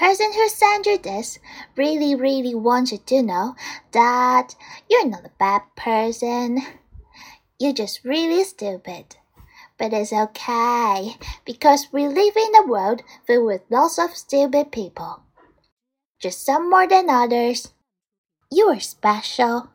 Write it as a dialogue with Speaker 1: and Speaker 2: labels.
Speaker 1: person who sent you this really, really wants you to know that you're not a bad person. You're just really stupid. But it's okay because we live in a world filled with lots of stupid people. Just some more than others. You are special.